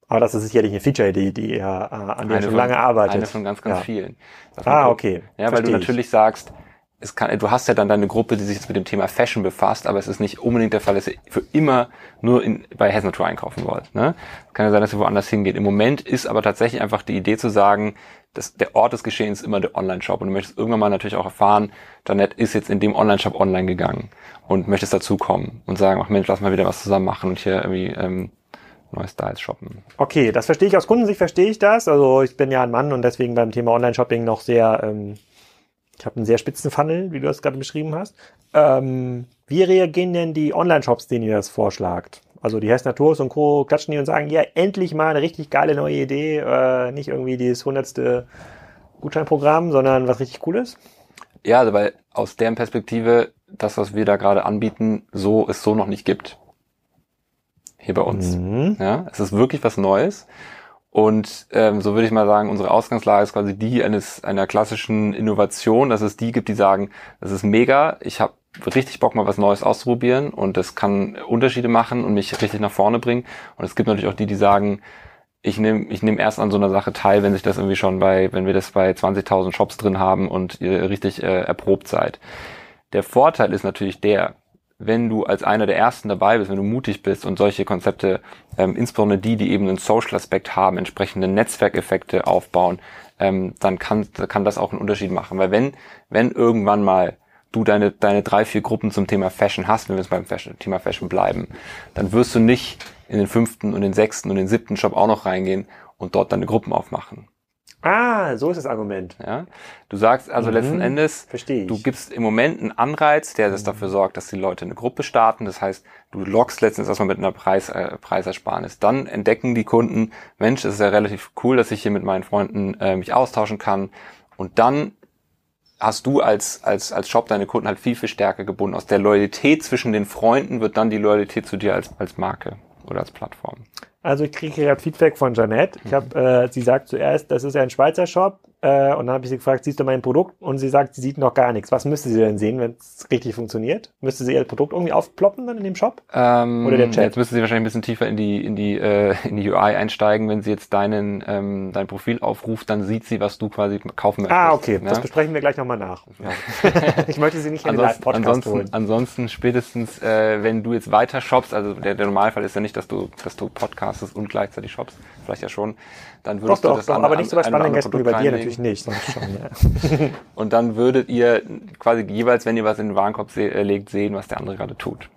Aber das ist sicherlich eine Feature, die, die ihr äh, an der schon lange arbeitet. Eine von ganz, ganz ja. vielen. ah, okay. Ja, weil du natürlich ich. sagst, es kann, du hast ja dann deine Gruppe, die sich jetzt mit dem Thema Fashion befasst, aber es ist nicht unbedingt der Fall, dass ihr für immer nur in, bei Hessen einkaufen wollt. Ne? Kann ja sein, dass ihr woanders hingeht. Im Moment ist aber tatsächlich einfach die Idee zu sagen, dass der Ort des Geschehens immer der Online-Shop. Und du möchtest irgendwann mal natürlich auch erfahren, Janette ist jetzt in dem Online-Shop online gegangen und möchtest dazukommen und sagen, ach Mensch, lass mal wieder was zusammen machen und hier irgendwie ähm, neue Styles shoppen. Okay, das verstehe ich aus Kundensicht, verstehe ich das. Also ich bin ja ein Mann und deswegen beim Thema Online-Shopping noch sehr ähm, ich habe einen sehr spitzen Funnel, wie du das gerade beschrieben hast. Ähm, wie reagieren denn die Online-Shops, denen ihr das vorschlagt? Also die Hessner Tours und Co. klatschen die und sagen, ja, endlich mal eine richtig geile neue Idee, äh, nicht irgendwie dieses hundertste Gutscheinprogramm, sondern was richtig Cooles? Ja, also weil aus deren Perspektive das, was wir da gerade anbieten, so es so noch nicht gibt. Hier bei uns. Mhm. Ja, es ist wirklich was Neues. Und ähm, so würde ich mal sagen, unsere Ausgangslage ist quasi die eines einer klassischen Innovation, dass es die gibt, die sagen, das ist mega, ich habe richtig Bock mal was Neues auszuprobieren und das kann Unterschiede machen und mich richtig nach vorne bringen. Und es gibt natürlich auch die, die sagen, ich nehme ich nehm erst an so einer Sache teil, wenn sich das irgendwie schon bei, wenn wir das bei 20.000 Shops drin haben und ihr richtig äh, erprobt seid. Der Vorteil ist natürlich der, wenn du als einer der ersten dabei bist, wenn du mutig bist und solche Konzepte, ähm, insbesondere die, die eben einen Social-Aspekt haben, entsprechende Netzwerkeffekte aufbauen, ähm, dann kann, kann das auch einen Unterschied machen. Weil wenn, wenn irgendwann mal du deine, deine drei, vier Gruppen zum Thema Fashion hast, wenn wir jetzt beim Fashion, Thema Fashion bleiben, dann wirst du nicht in den fünften und den sechsten und den siebten Shop auch noch reingehen und dort deine Gruppen aufmachen. Ah, so ist das Argument. Ja? Du sagst also Mhm. letzten Endes, ich. du gibst im Moment einen Anreiz, der das dafür sorgt, dass die Leute eine Gruppe starten. Das heißt, du lockst letztens erstmal mit einer Preis, äh, Preisersparnis. Dann entdecken die Kunden, Mensch, es ist ja relativ cool, dass ich hier mit meinen Freunden äh, mich austauschen kann. Und dann hast du als, als, als Shop deine Kunden halt viel, viel stärker gebunden. Aus der Loyalität zwischen den Freunden wird dann die Loyalität zu dir als, als Marke oder als Plattform. Also ich kriege gerade Feedback von Janette. Ich hab, äh, sie sagt zuerst, das ist ja ein Schweizer Shop. Äh, und dann habe ich sie gefragt, siehst du mein Produkt? Und sie sagt, sie sieht noch gar nichts. Was müsste sie denn sehen, wenn es richtig funktioniert? Müsste sie ihr Produkt irgendwie aufploppen dann in dem Shop? Ähm, Oder der Chat. Jetzt müssen Sie wahrscheinlich ein bisschen tiefer in die in die äh, in die UI einsteigen. Wenn sie jetzt deinen ähm, dein Profil aufruft, dann sieht sie, was du quasi kaufen möchtest. Ah, okay. Ja? Das besprechen wir gleich nochmal nach. <laughs> ich möchte sie nicht in den Ansonsten, Live-Podcast ansonsten, holen. ansonsten spätestens, äh, wenn du jetzt weiter shoppst, also der, der Normalfall ist ja nicht, dass du, dass du podcastest und gleichzeitig shoppst, vielleicht ja schon, dann Doch, würdest du doch, das doch. an- Aber nicht so bei spannenden Gästen wie bei dir reinlegen. Natürlich nicht. Sonst schon, ja. <laughs> Und dann würdet ihr quasi jeweils, wenn ihr was in den Warenkorb äh, legt, sehen, was der andere gerade tut.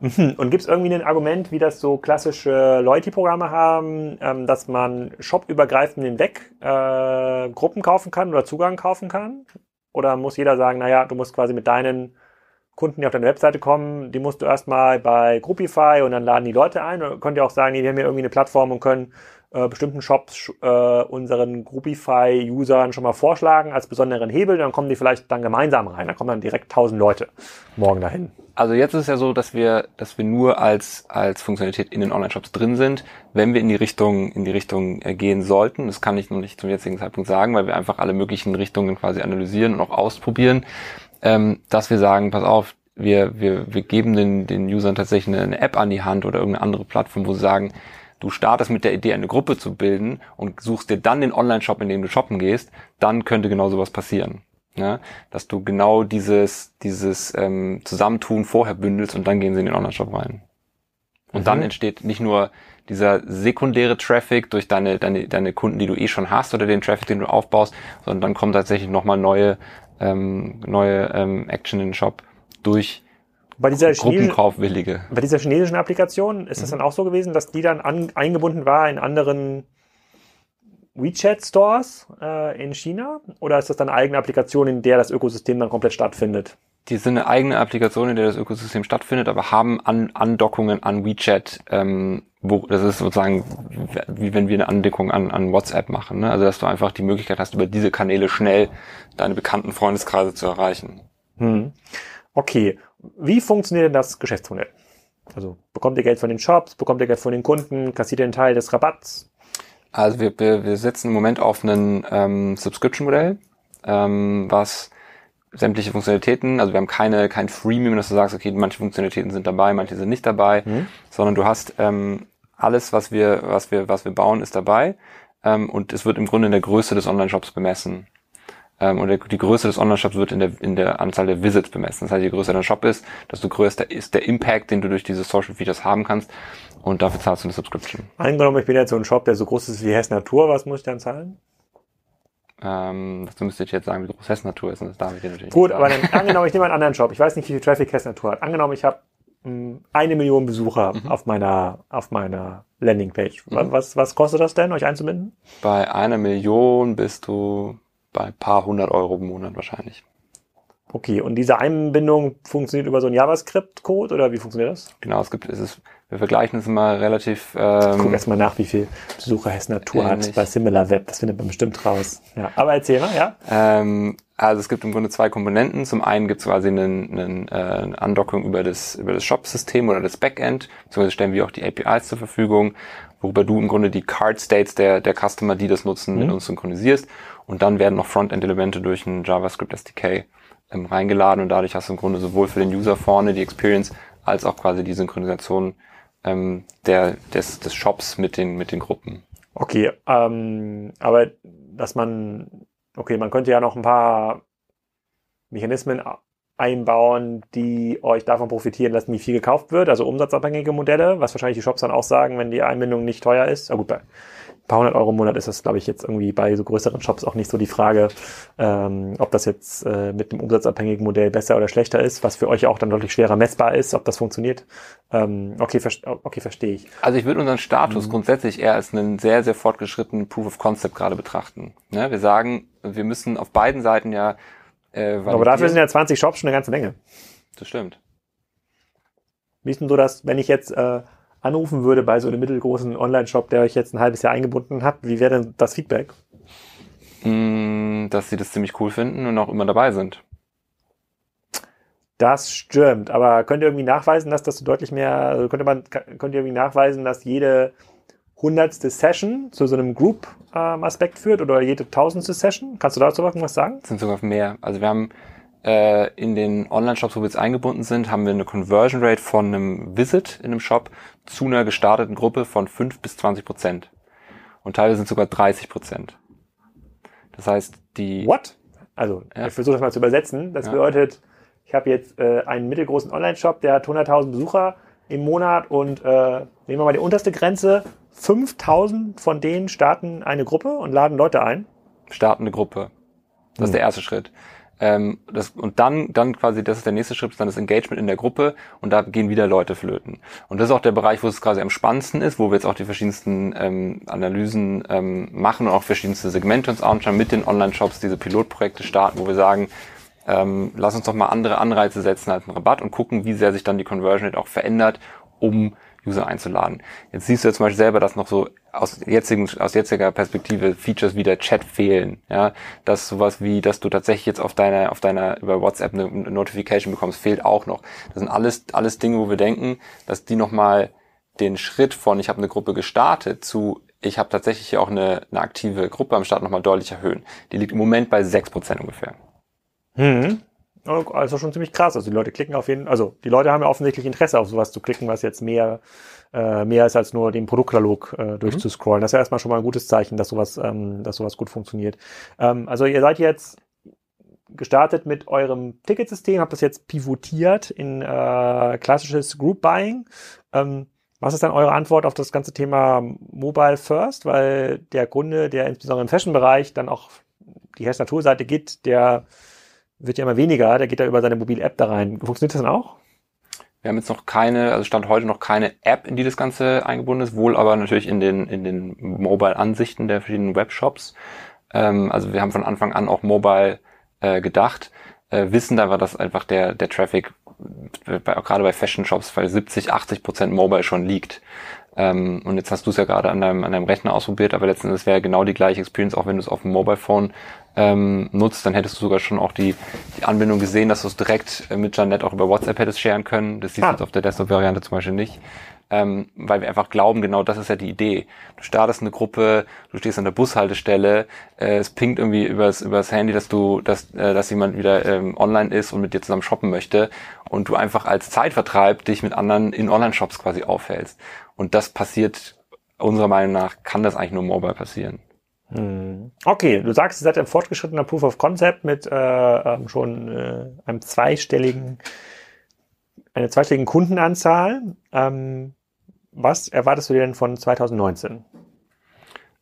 Und gibt es irgendwie ein Argument, wie das so klassische Loyalty-Programme haben, ähm, dass man shopübergreifend hinweg äh, Gruppen kaufen kann oder Zugang kaufen kann? Oder muss jeder sagen, naja, du musst quasi mit deinen Kunden, die auf deine Webseite kommen, die musst du erstmal bei Groupify und dann laden die Leute ein? Oder könnt ihr auch sagen, nee, wir haben hier irgendwie eine Plattform und können äh, bestimmten Shops äh, unseren Groupify-Usern schon mal vorschlagen als besonderen Hebel, dann kommen die vielleicht dann gemeinsam rein. Da kommen dann direkt 1000 Leute morgen dahin. Also jetzt ist es ja so, dass wir, dass wir nur als, als Funktionalität in den Online-Shops drin sind, wenn wir in die Richtung, in die Richtung äh, gehen sollten. Das kann ich noch nicht zum jetzigen Zeitpunkt sagen, weil wir einfach alle möglichen Richtungen quasi analysieren und auch ausprobieren, ähm, dass wir sagen, pass auf, wir, wir, wir geben den, den Usern tatsächlich eine App an die Hand oder irgendeine andere Plattform, wo sie sagen, du startest mit der Idee, eine Gruppe zu bilden und suchst dir dann den Online-Shop, in dem du shoppen gehst, dann könnte genau sowas passieren. Ja, dass du genau dieses, dieses ähm, Zusammentun vorher bündelst und dann gehen sie in den Online-Shop rein. Und Mhm. dann entsteht nicht nur dieser sekundäre Traffic durch deine, deine, deine Kunden, die du eh schon hast oder den Traffic, den du aufbaust, sondern dann kommt tatsächlich nochmal neue, ähm, neue ähm, Action in den Shop durch Bei dieser chinesischen, Gruppenkaufwillige. bei dieser chinesischen Applikation ist es dann auch so gewesen, dass die dann an, eingebunden war in anderen WeChat-Stores äh, in China? Oder ist das dann eine eigene Applikation, in der das Ökosystem dann komplett stattfindet? Die sind eine eigene Applikation, in der das Ökosystem stattfindet, aber haben an Andockungen an WeChat, ähm, wo das ist sozusagen wie wenn wir eine Andeckung an, an WhatsApp machen. Ne? Also dass du einfach die Möglichkeit hast, über diese Kanäle schnell deine bekannten Freundeskreise zu erreichen. Hm. Okay, wie funktioniert denn das Geschäftsmodell? Also bekommt ihr Geld von den Shops, bekommt ihr Geld von den Kunden, kassiert ihr einen Teil des Rabatts? Also wir, wir, wir setzen im Moment auf ein ähm, Subscription-Modell, ähm, was sämtliche Funktionalitäten, also wir haben keine kein Freemium, dass du sagst, okay, manche Funktionalitäten sind dabei, manche sind nicht dabei, Mhm. sondern du hast ähm, alles, was wir was wir was wir bauen, ist dabei ähm, und es wird im Grunde in der Größe des Online-Shops bemessen. Ähm, und der, die Größe des Online-Shops wird in der, in der Anzahl der Visits bemessen. Das heißt, je größer dein Shop ist, desto größer ist der Impact, den du durch diese Social Features haben kannst. Und dafür zahlst du eine Subscription. Angenommen, ich bin jetzt so ein Shop, der so groß ist wie Hess Natur, was muss ich dann zahlen? Ähm, das müsste ich jetzt sagen, wie groß Hess Natur ist. Und das darf ich dir natürlich Gut, aber dann angenommen, ich nehme einen anderen <laughs> Shop. Ich weiß nicht, wie viel Traffic Hess Natur hat. Angenommen, ich habe mh, eine Million Besucher Mhm. auf meiner auf meiner Landingpage. Was, was, was kostet das denn, euch einzubinden? Bei einer Million bist du bei ein paar hundert Euro im Monat wahrscheinlich. Okay, und diese Einbindung funktioniert über so einen JavaScript-Code oder wie funktioniert das? Genau, es gibt, es ist, wir vergleichen es immer relativ, Ich gucke ähm, erstmal nach, wie viel Besucher Hess Natur hat bei SimilarWeb. Das findet man bestimmt raus. Ja, aber erzähl mal, ja? ähm, also es gibt im Grunde zwei Komponenten. Zum einen gibt es quasi einen, einen, äh, eine Andockung über das, über das Shop-System oder das Backend, beziehungsweise stellen wir auch die APIs zur Verfügung, worüber du im Grunde die Card States der, der Customer, die das nutzen, mit uns synchronisierst. Und dann werden noch Frontend-Elemente durch ein JavaScript SDK ähm, reingeladen und dadurch hast du im Grunde sowohl für den User vorne die Experience als auch quasi die Synchronisation ähm, der, des, des Shops mit den, mit den Gruppen. Okay, ähm, aber dass man, okay, man könnte ja noch ein paar Mechanismen einbauen, die euch davon profitieren lassen, wie viel gekauft wird, also umsatzabhängige Modelle, was wahrscheinlich die Shops dann auch sagen, wenn die Einbindung nicht teuer ist. Ah, gut, bei paar hundert Euro im Monat ist das, glaube ich, jetzt irgendwie bei so größeren Shops auch nicht so die Frage, ähm, ob das jetzt äh, mit dem umsatzabhängigen Modell besser oder schlechter ist, was für euch auch dann deutlich schwerer messbar ist, ob das funktioniert. Ähm, okay, ver okay, verstehe ich. Also ich würde unseren Status mhm. grundsätzlich eher als einen sehr, sehr fortgeschrittenen Proof of Concept gerade betrachten. Ne? Wir sagen, wir müssen auf beiden Seiten ja äh, Aber dafür sind ja 20 Shops schon eine ganze Menge. Das stimmt. Wie ist denn so, dass, wenn ich jetzt äh, anrufen würde bei so einem mittelgroßen Online-Shop, der euch jetzt ein halbes Jahr eingebunden hat, wie wäre denn das Feedback? Mm, dass sie das ziemlich cool finden und auch immer dabei sind. Das stimmt, aber könnt ihr irgendwie nachweisen, dass das so deutlich mehr, also könnte man, könnt ihr irgendwie nachweisen, dass jede hundertste Session zu so einem Group-Aspekt ähm, führt oder jede tausendste Session? Kannst du dazu was sagen? Das sind sogar mehr. Also wir haben äh, in den Online-Shops, wo wir jetzt eingebunden sind, haben wir eine Conversion Rate von einem Visit in einem Shop zu einer gestarteten Gruppe von 5 bis 20 Prozent. Und teilweise sind sogar 30 Prozent. Das heißt, die... What? Also, ja. ich versuche das mal zu übersetzen. Das ja. bedeutet, ich habe jetzt äh, einen mittelgroßen Online-Shop, der hat 100.000 Besucher im Monat und äh, nehmen wir mal die unterste Grenze, 5000 von denen starten eine Gruppe und laden Leute ein. Starten eine Gruppe. Das hm. ist der erste Schritt. Ähm, das, und dann, dann quasi, das ist der nächste Schritt, dann das Engagement in der Gruppe und da gehen wieder Leute flöten. Und das ist auch der Bereich, wo es quasi am spannendsten ist, wo wir jetzt auch die verschiedensten ähm, Analysen ähm, machen und auch verschiedenste Segmente uns anschauen, mit den Online-Shops diese Pilotprojekte starten, wo wir sagen, ähm, lass uns doch mal andere Anreize setzen als einen Rabatt und gucken, wie sehr sich dann die Conversion Rate auch verändert, um User einzuladen. Jetzt siehst du zum Beispiel selber, dass noch so aus, jetzigen, aus jetziger Perspektive Features wie der Chat fehlen. Ja, dass sowas wie, dass du tatsächlich jetzt auf deiner, auf deiner, über WhatsApp eine, Notification bekommst, fehlt auch noch. Das sind alles, alles Dinge, wo wir denken, dass die nochmal den Schritt von, ich habe eine Gruppe gestartet, zu, ich habe tatsächlich auch eine, eine aktive Gruppe am Start nochmal deutlich erhöhen. Die liegt im Moment bei 6% ungefähr. Hm. Also schon ziemlich krass. Also die Leute klicken auf jeden, also die Leute haben ja offensichtlich Interesse auf sowas zu klicken, was jetzt mehr äh, mehr ist als nur den Produktkatalog äh, durchzuscrollen. Mhm. Das ist ja erstmal schon mal ein gutes Zeichen, dass sowas, ähm, dass sowas gut funktioniert. Ähm, also ihr seid jetzt gestartet mit eurem Ticketsystem, habt das jetzt pivotiert in äh, klassisches Group Buying. Ähm, was ist dann eure Antwort auf das ganze Thema Mobile First? Weil der Kunde, der insbesondere im Fashion-Bereich dann auch die Hersteller-Tool-Seite geht, der wird ja immer weniger, der geht da über seine mobile App da rein. Funktioniert das dann auch? Wir haben jetzt noch keine, also stand heute noch keine App, in die das Ganze eingebunden ist, wohl aber natürlich in den, in den Mobile-Ansichten der verschiedenen Webshops. Ähm, also wir haben von Anfang an auch Mobile äh, gedacht, äh, wissen aber, dass einfach der, der Traffic bei, gerade bei Fashion Shops bei 70, 80 Prozent Mobile schon liegt. Ähm, und jetzt hast du es ja gerade an deinem, an deinem Rechner ausprobiert, aber letztendlich wäre genau die gleiche Experience, auch wenn du es auf dem Mobile Phone ähm, nutzt, dann hättest du sogar schon auch die, die Anbindung gesehen, dass du es direkt äh, mit Janet auch über WhatsApp hättest sharen können. Das siehst du ah. jetzt auf der Desktop-Variante zum Beispiel nicht. Ähm, weil wir einfach glauben, genau das ist ja die Idee. Du startest eine Gruppe, du stehst an der Bushaltestelle, äh, es pinkt irgendwie übers, übers Handy, dass du, dass, äh, dass jemand wieder ähm, online ist und mit dir zusammen shoppen möchte und du einfach als Zeitvertreib dich mit anderen in Online-Shops quasi aufhältst. Und das passiert unserer Meinung nach, kann das eigentlich nur mobile passieren. Hm. Okay, du sagst, ihr seid ein fortgeschrittener Proof of Concept mit äh, ähm, schon äh, einem zweistelligen, einer zweistelligen Kundenanzahl. Ähm, was erwartest du dir denn von 2019?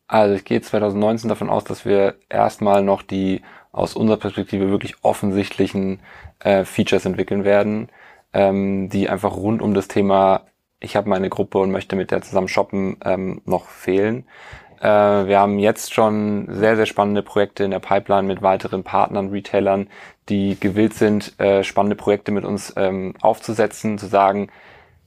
Also ich gehe 2019 davon aus, dass wir erstmal noch die aus unserer Perspektive wirklich offensichtlichen äh, Features entwickeln werden, ähm, die einfach rund um das Thema ich habe meine Gruppe und möchte mit der zusammen shoppen ähm, noch fehlen. Äh, wir haben jetzt schon sehr, sehr spannende Projekte in der Pipeline mit weiteren Partnern, Retailern, die gewillt sind, äh, spannende Projekte mit uns ähm, aufzusetzen, zu sagen,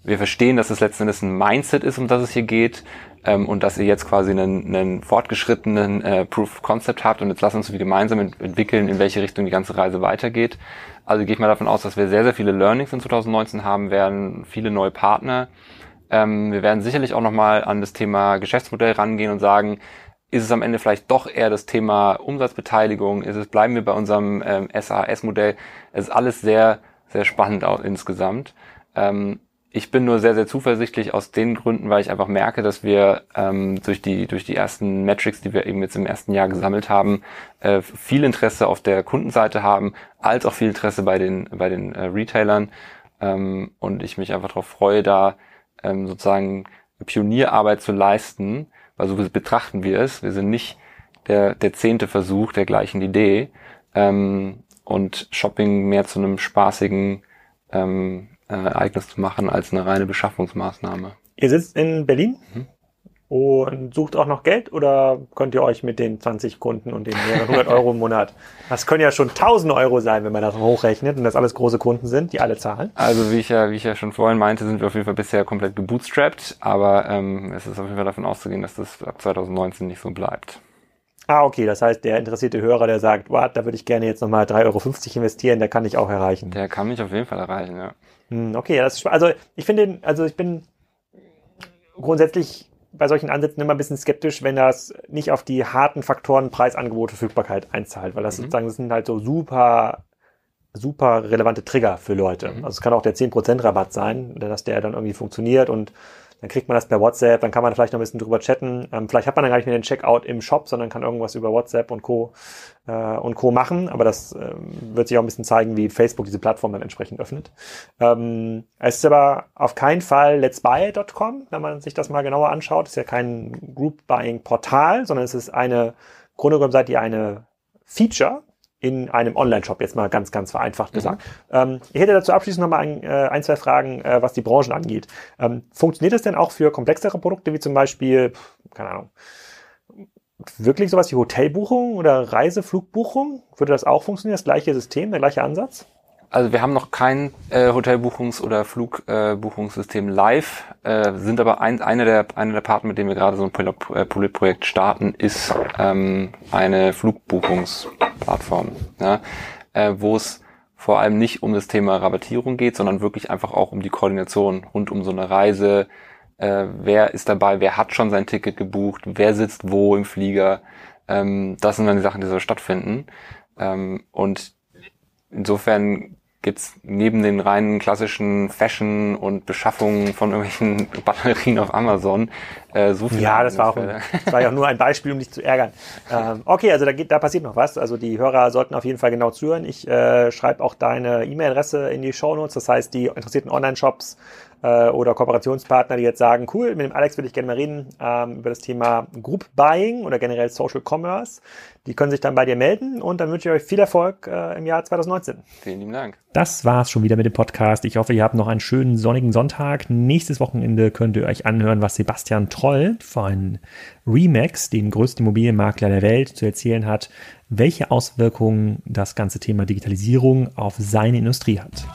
wir verstehen, dass es letzten Endes ein Mindset ist, um das es hier geht ähm, und dass ihr jetzt quasi einen, einen fortgeschrittenen äh, Proof of Concept habt und jetzt lasst uns gemeinsam ent entwickeln, in welche Richtung die ganze Reise weitergeht. Also gehe ich mal davon aus, dass wir sehr, sehr viele Learnings in 2019 haben werden, viele neue Partner ähm, wir werden sicherlich auch nochmal an das Thema Geschäftsmodell rangehen und sagen, ist es am Ende vielleicht doch eher das Thema Umsatzbeteiligung? Ist es, bleiben wir bei unserem ähm, SAS-Modell? Es ist alles sehr, sehr spannend auch insgesamt. Ähm, ich bin nur sehr, sehr zuversichtlich aus den Gründen, weil ich einfach merke, dass wir ähm, durch, die, durch die ersten Metrics, die wir eben jetzt im ersten Jahr gesammelt haben, äh, viel Interesse auf der Kundenseite haben, als auch viel Interesse bei den, bei den äh, Retailern. Ähm, und ich mich einfach darauf freue, da ähm, sozusagen Pionierarbeit zu leisten, weil so betrachten wir es. Wir sind nicht der, der zehnte Versuch der gleichen Idee ähm, und Shopping mehr zu einem spaßigen ähm, äh, Ereignis zu machen als eine reine Beschaffungsmaßnahme. Ihr sitzt in Berlin? Mhm und sucht auch noch Geld oder könnt ihr euch mit den 20 Kunden und den mehreren hundert <laughs> Euro im Monat, das können ja schon 1000 Euro sein, wenn man das hochrechnet und das alles große Kunden sind, die alle zahlen? Also wie ich ja, wie ich ja schon vorhin meinte, sind wir auf jeden Fall bisher komplett gebootstrapped, aber ähm, es ist auf jeden Fall davon auszugehen, dass das ab 2019 nicht so bleibt. Ah, okay, das heißt, der interessierte Hörer, der sagt, wow, da würde ich gerne jetzt nochmal 3,50 Euro investieren, der kann ich auch erreichen. Der kann mich auf jeden Fall erreichen, ja. Hm, okay, das ist, also ich finde, also ich bin grundsätzlich bei solchen Ansätzen immer ein bisschen skeptisch, wenn das nicht auf die harten Faktoren Preisangebot, Verfügbarkeit einzahlt, weil das mhm. sozusagen, das sind halt so super, super relevante Trigger für Leute. Mhm. Also es kann auch der 10% Rabatt sein, dass der dann irgendwie funktioniert und dann kriegt man das per WhatsApp, dann kann man vielleicht noch ein bisschen drüber chatten. Ähm, vielleicht hat man dann gar nicht mehr den Checkout im Shop, sondern kann irgendwas über WhatsApp und Co. Äh, und Co. machen. Aber das äh, wird sich auch ein bisschen zeigen, wie Facebook diese Plattform dann entsprechend öffnet. Ähm, es ist aber auf keinen Fall letsbuy.com, wenn man sich das mal genauer anschaut. Es ist ja kein Group Buying Portal, sondern es ist eine, Grunde genommen seid ihr eine Feature, in einem Online-Shop, jetzt mal ganz, ganz vereinfacht mhm. gesagt. Mhm. Ähm, ich hätte dazu abschließend noch mal ein, äh, ein zwei Fragen, äh, was die Branchen angeht. Ähm, funktioniert das denn auch für komplexere Produkte, wie zum Beispiel, keine Ahnung, wirklich sowas wie Hotelbuchung oder Reiseflugbuchung? Würde das auch funktionieren, das gleiche System, der gleiche Ansatz? Also wir haben noch kein äh, Hotelbuchungs- oder Flugbuchungssystem äh, live, äh, sind aber ein, eine der eine der Partner, mit denen wir gerade so ein Pilotprojekt starten, ist ähm, eine Flugbuchungsplattform, ja, äh, wo es vor allem nicht um das Thema Rabattierung geht, sondern wirklich einfach auch um die Koordination rund um so eine Reise. Äh, wer ist dabei? Wer hat schon sein Ticket gebucht? Wer sitzt wo im Flieger? Ähm, das sind dann die Sachen, die so stattfinden. Ähm, und insofern gibt's neben den reinen klassischen Fashion und Beschaffungen von irgendwelchen <laughs> Batterien auf Amazon äh, so viel. Ja, das war, auch ein, das war ja auch nur ein Beispiel, um dich zu ärgern. Ähm, okay, also da, geht, da passiert noch was. Also die Hörer sollten auf jeden Fall genau zuhören. Ich äh, schreibe auch deine E-Mail-Adresse in die Show Notes. Das heißt, die interessierten Online-Shops äh, oder Kooperationspartner, die jetzt sagen, cool, mit dem Alex würde ich gerne mal reden ähm, über das Thema Group Buying oder generell Social Commerce. Die können sich dann bei dir melden und dann wünsche ich euch viel Erfolg äh, im Jahr 2019. Vielen lieben Dank. Das war's schon wieder mit dem Podcast. Ich hoffe, ihr habt noch einen schönen sonnigen Sonntag. Nächstes Wochenende könnt ihr euch anhören, was Sebastian Troll von Remax, dem größten Immobilienmakler der Welt, zu erzählen hat, welche Auswirkungen das ganze Thema Digitalisierung auf seine Industrie hat.